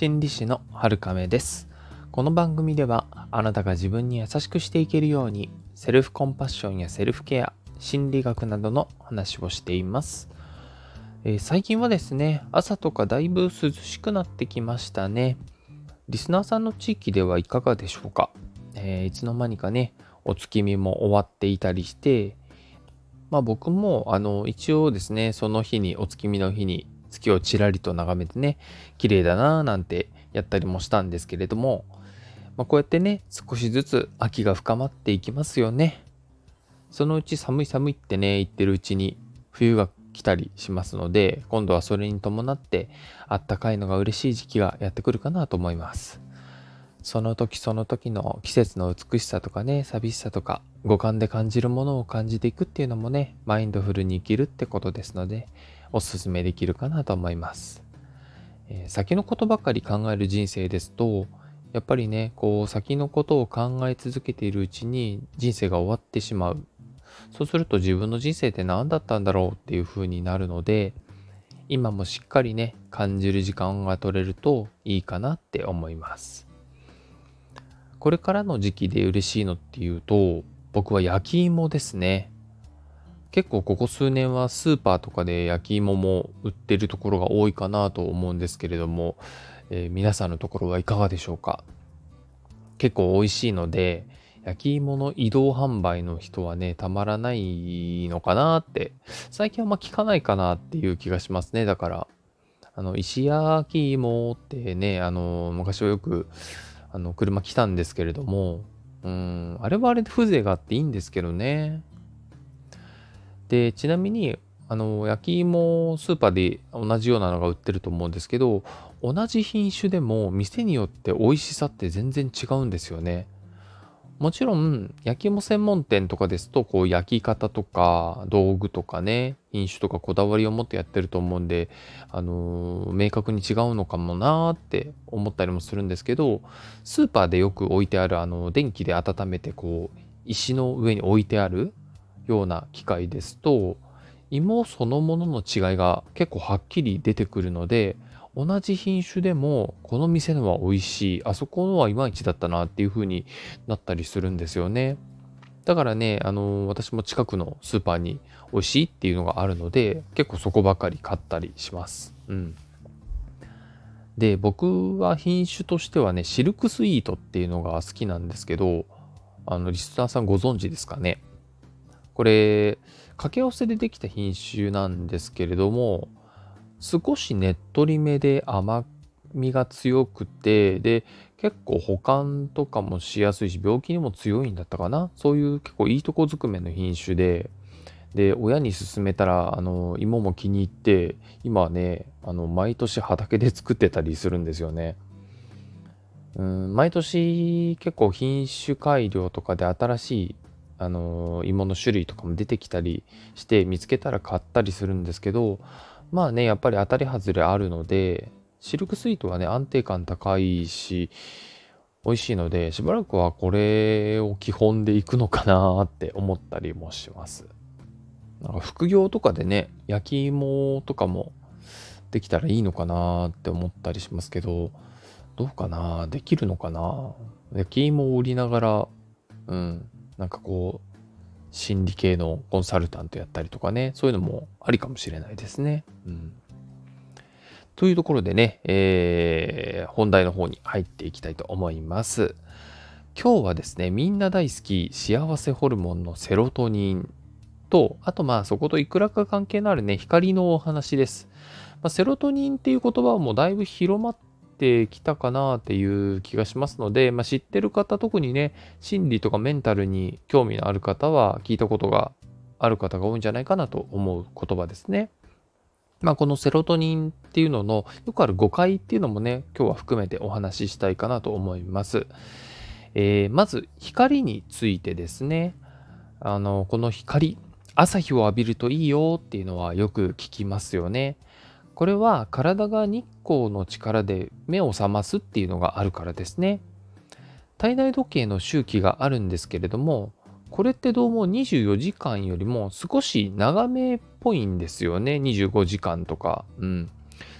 心理師の春亀です。この番組ではあなたが自分に優しくしていけるようにセルフコンパッションやセルフケア心理学などの話をしています、えー、最近はですね朝とかだいぶ涼しくなってきましたね。リスナーさんの地域ではいかがでしょうか、えー、いつの間にかねお月見も終わっていたりしてまあ僕もあの一応ですねその日にお月見の日に月をちらりと眺めてね綺麗だなぁなんてやったりもしたんですけれども、まあ、こうやってね少しずつ秋が深まっていきますよね。そのうち寒い寒いってね言ってるうちに冬が来たりしますので今度はそれに伴ってあったかいのが嬉しい時期がやってくるかなと思います。その時その時の季節の美しさとかね寂しさとか五感で感じるものを感じていくっていうのもねマインドフルに生きるってことですのでおすすめできるかなと思います、えー、先のことばかり考える人生ですとやっぱりねこう先のことを考え続けているうちに人生が終わってしまう。そうすると自分の人生って何だったんだろうっていう風になるので今もしっかりね感じる時間が取れるといいかなって思います。これからの時期で嬉しいのっていうと僕は焼き芋ですね。結構ここ数年はスーパーとかで焼き芋も売ってるところが多いかなと思うんですけれども、えー、皆さんのところはいかがでしょうか？結構美味しいので焼き芋の移動販売の人はねたまらないのかなって。最近はあんま聞かないかなっていう気がしますね。だからあの石焼き芋ってねあの昔はよくあの車来たんですけれどもうんあれはあれで風情があっていいんですけどね。で、ちなみに、あの、焼き芋スーパーで同じようなのが売ってると思うんですけど、同じ品種でも店によって美味しさって全然違うんですよね。もちろん、焼き芋専門店とかですと、こう、焼き方とか、道具とかね、品種とかこだわりを持ってやってると思うんで、あのー、明確に違うのかもなーって思ったりもするんですけど、スーパーでよく置いてある、あの、電気で温めて、こう、石の上に置いてある、ような機械ですと芋そのものの違いが結構はっきり出てくるので同じ品種でもこの店のは美味しいあそこのはいまいちだったなっていう風になったりするんですよね。だからねあの私も近くのスーパーに美味しいっていうのがあるので結構そこばかり買ったりします。うん。で僕は品種としてはねシルクスイートっていうのが好きなんですけどあのリスナーさんご存知ですかね？これ、掛け合わせでできた品種なんですけれども、少しねっとりめで甘みが強くて、で、結構保管とかもしやすいし、病気にも強いんだったかな？そういう結構いいとこずくめの品種で、で、親に勧めたら、あの、芋も気に入って、今はね、あの、毎年畑で作ってたりするんですよね。うん、毎年結構品種改良とかで新しいあの芋の種類とかも出てきたりして見つけたら買ったりするんですけどまあねやっぱり当たり外れあるのでシルクスイートはね安定感高いし美味しいのでしばらくはこれを基本でいくのかなって思ったりもします。なんか副業とかでね焼き芋とかもできたらいいのかなって思ったりしますけどどうかなできるのかな焼き芋を売りながらうん。なんかこう、心理系のコンサルタントやったりとかね、そういうのもありかもしれないですね。うん。というところでね、えー、本題の方に入っていきたいと思います。今日はですね、みんな大好き幸せホルモンのセロトニンと、あとまあそこといくらか関係のあるね、光のお話です。まあ、セロトニンっていう言葉はもうだいぶ広まってきたかなっていう気がしますので、まあ、知ってる方、特にね、心理とかメンタルに興味のある方は聞いたことがある方が多いんじゃないかなと思う言葉ですね。まあ、このセロトニンっていうののよくある誤解っていうのもね、今日は含めてお話ししたいかなと思います。えー、まず、光についてですね。あの、この光、朝日を浴びるといいよっていうのはよく聞きますよね。これは体が日光の力で目を覚ますっていうのがあるからですね。体内時計の周期があるんですけれども、これってどうも24時間よりも少し長めっぽいんですよね。25時間とか。うん。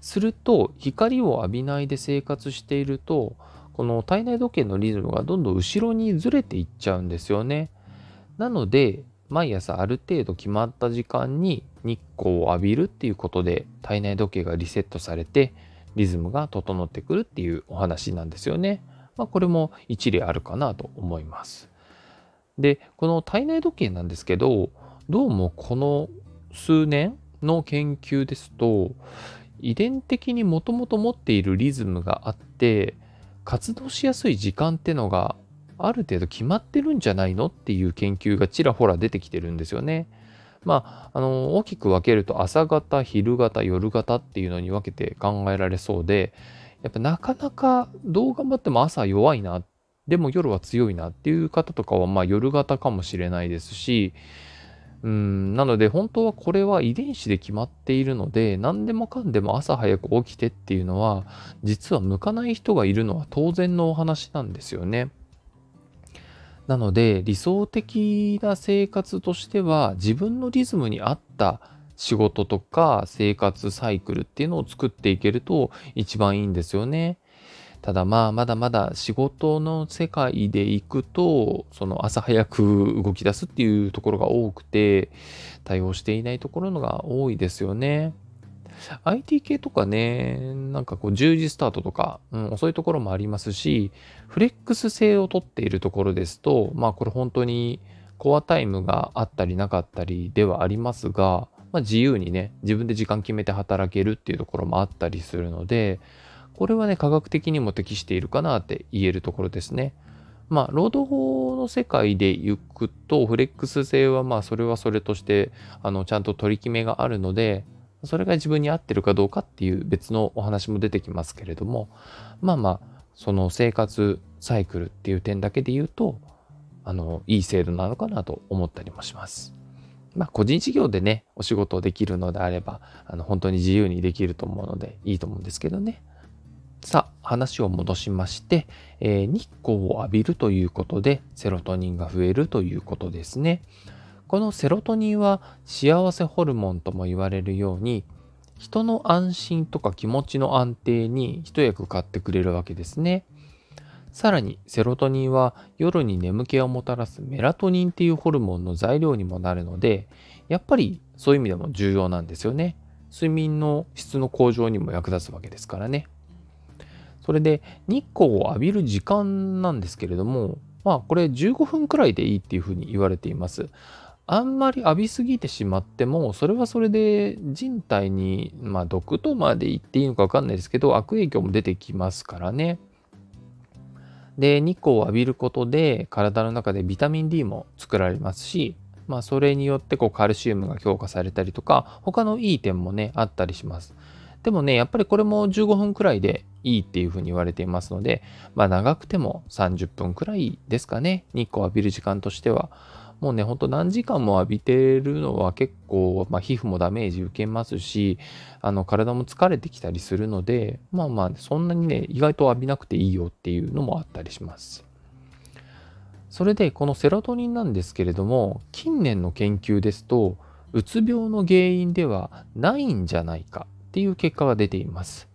すると光を浴びないで生活しているとこの体内時計のリズムがどんどん後ろにずれていっちゃうんですよね。なので毎朝ある程度決まった時間に日光を浴びるっていうことで体内時計がリセットされてリズムが整ってくるっていうお話なんですよね。まあ、これも一例あるかなと思います。で、この体内時計なんですけど、どうもこの数年の研究ですと、遺伝的にもともと持っているリズムがあって、活動しやすい時間ってのがある程度決まってるんじゃないのっていう研究がちらほら出てきてるんですよね。まあ、あの大きく分けると朝型昼型夜型っていうのに分けて考えられそうでやっぱなかなかどう頑張っても朝弱いなでも夜は強いなっていう方とかはまあ夜型かもしれないですしうんなので本当はこれは遺伝子で決まっているので何でもかんでも朝早く起きてっていうのは実は向かない人がいるのは当然のお話なんですよね。なので理想的な生活としては自分のリズムに合った仕事とか生活サイクルっていうのを作っていけると一番いいんですよね。ただまあまだまだ仕事の世界で行くとその朝早く動き出すっていうところが多くて対応していないところのが多いですよね。IT 系とかね、なんかこう10時スタートとか、うん、遅いところもありますし、フレックス性をとっているところですと、まあこれ本当にコアタイムがあったりなかったりではありますが、まあ、自由にね、自分で時間決めて働けるっていうところもあったりするので、これはね、科学的にも適しているかなって言えるところですね。まあ、労働法の世界で行くと、フレックス性はまあ、それはそれとして、あの、ちゃんと取り決めがあるので、それが自分に合ってるかどうかっていう別のお話も出てきますけれども、まあまあ、その生活サイクルっていう点だけで言うと、あの、いい制度なのかなと思ったりもします。まあ、個人事業でね、お仕事できるのであれば、あの、本当に自由にできると思うのでいいと思うんですけどね。さあ、話を戻しまして、えー、日光を浴びるということで、セロトニンが増えるということですね。このセロトニンは幸せホルモンとも言われるように人の安心とか気持ちの安定に一役買ってくれるわけですね。さらにセロトニンは夜に眠気をもたらすメラトニンっていうホルモンの材料にもなるのでやっぱりそういう意味でも重要なんですよね。睡眠の質の向上にも役立つわけですからね。それで日光を浴びる時間なんですけれどもまあこれ15分くらいでいいっていうふうに言われています。あんまり浴びすぎてしまっても、それはそれで人体に、まあ毒とまで言っていいのかわかんないですけど、悪影響も出てきますからね。で、日光を浴びることで体の中でビタミン D も作られますし、まあそれによってこうカルシウムが強化されたりとか、他のいい点もね、あったりします。でもね、やっぱりこれも15分くらいでいいっていうふうに言われていますので、まあ長くても30分くらいですかね、日光を浴びる時間としては。もうね、ほんと何時間も浴びてるのは結構、まあ、皮膚もダメージ受けますし、あの体も疲れてきたりするので、まあまあ、そんなにね、意外と浴びなくていいよっていうのもあったりします。それで、このセロトニンなんですけれども、近年の研究ですと、うつ病の原因ではないんじゃないかっていう結果が出ています。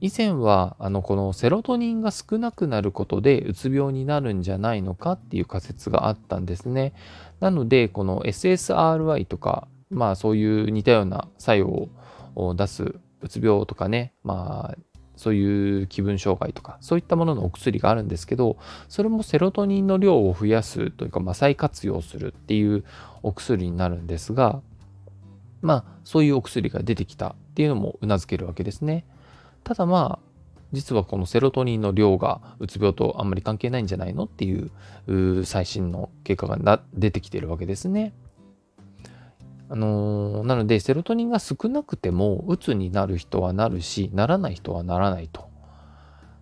以前はあのこのセロトニンが少なくなることでうつ病になるんじゃないのかっていう仮説があったんですね。なのでこの SSRI とかまあそういう似たような作用を出すうつ病とかねまあそういう気分障害とかそういったもののお薬があるんですけどそれもセロトニンの量を増やすというか、まあ、再活用するっていうお薬になるんですがまあそういうお薬が出てきたっていうのもうなずけるわけですね。ただまあ、実はこのセロトニンの量がうつ病とあんまり関係ないんじゃないのっていう最新の結果が出てきてるわけですね。あのー、なのでセロトニンが少なくてもうつになる人はなるしならない人はならないと。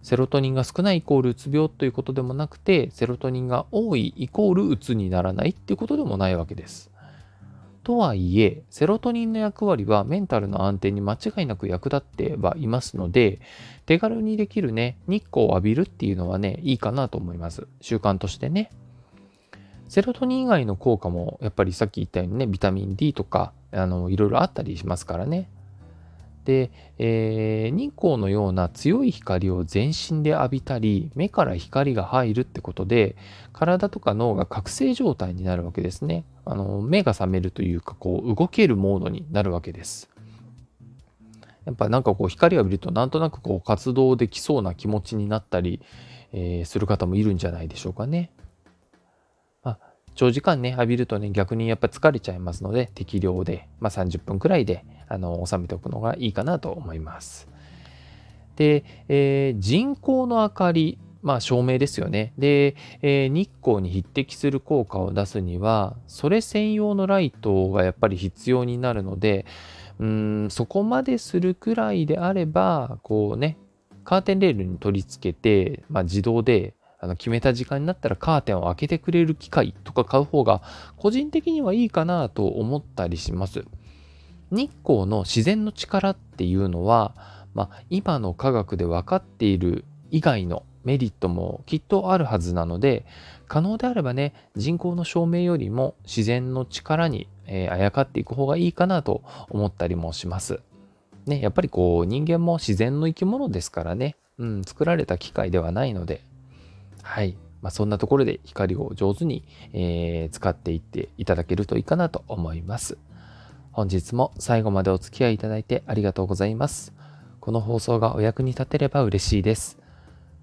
セロトニンが少ないイコールうつ病ということでもなくてセロトニンが多いイコールうつにならないっていうことでもないわけです。とはいえ、セロトニンの役割はメンタルの安定に間違いなく役立ってはいますので、手軽にできるね、日光を浴びるっていうのはね、いいかなと思います。習慣としてね。セロトニン以外の効果も、やっぱりさっき言ったようにね、ビタミン D とか、あの、いろいろあったりしますからね。で、えー、日光のような強い光を全身で浴びたり、目から光が入るってことで、体とか脳が覚醒状態になるわけですね。あの目が覚めるというか、こう動けるモードになるわけです。やっぱなんかこう光を浴びるとなんとなくこう活動できそうな気持ちになったり、えー、する方もいるんじゃないでしょうかね。長時間ね、浴びるとね、逆にやっぱ疲れちゃいますので、適量で、まあ、30分くらいで、あの、収めておくのがいいかなと思います。で、えー、人工の明かり、まあ照明ですよね。で、えー、日光に匹敵する効果を出すには、それ専用のライトがやっぱり必要になるので、うん、そこまでするくらいであれば、こうね、カーテンレールに取り付けて、まあ、自動であの決めた時間になったらカーテンを開けてくれる機械とか買う方が個人的にはいいかなと思ったりします。日光の自然の力っていうのは、まあ、今の科学で分かっている以外のメリットもきっとあるはずなので可能であればね人工の照明よりも自然の力に、えー、あやかっていく方がいいかなと思ったりもします。ね、やっぱりこう人間も自然の生き物ですからね、うん、作られた機械ではないので、はい。まあ、そんなところで光を上手に、えー、使っていっていただけるといいかなと思います。本日も最後までお付き合いいただいてありがとうございます。この放送がお役に立てれば嬉しいです。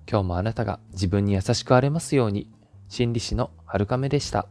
今日もあなたが自分に優しくあれますように、心理師のはるかめでした。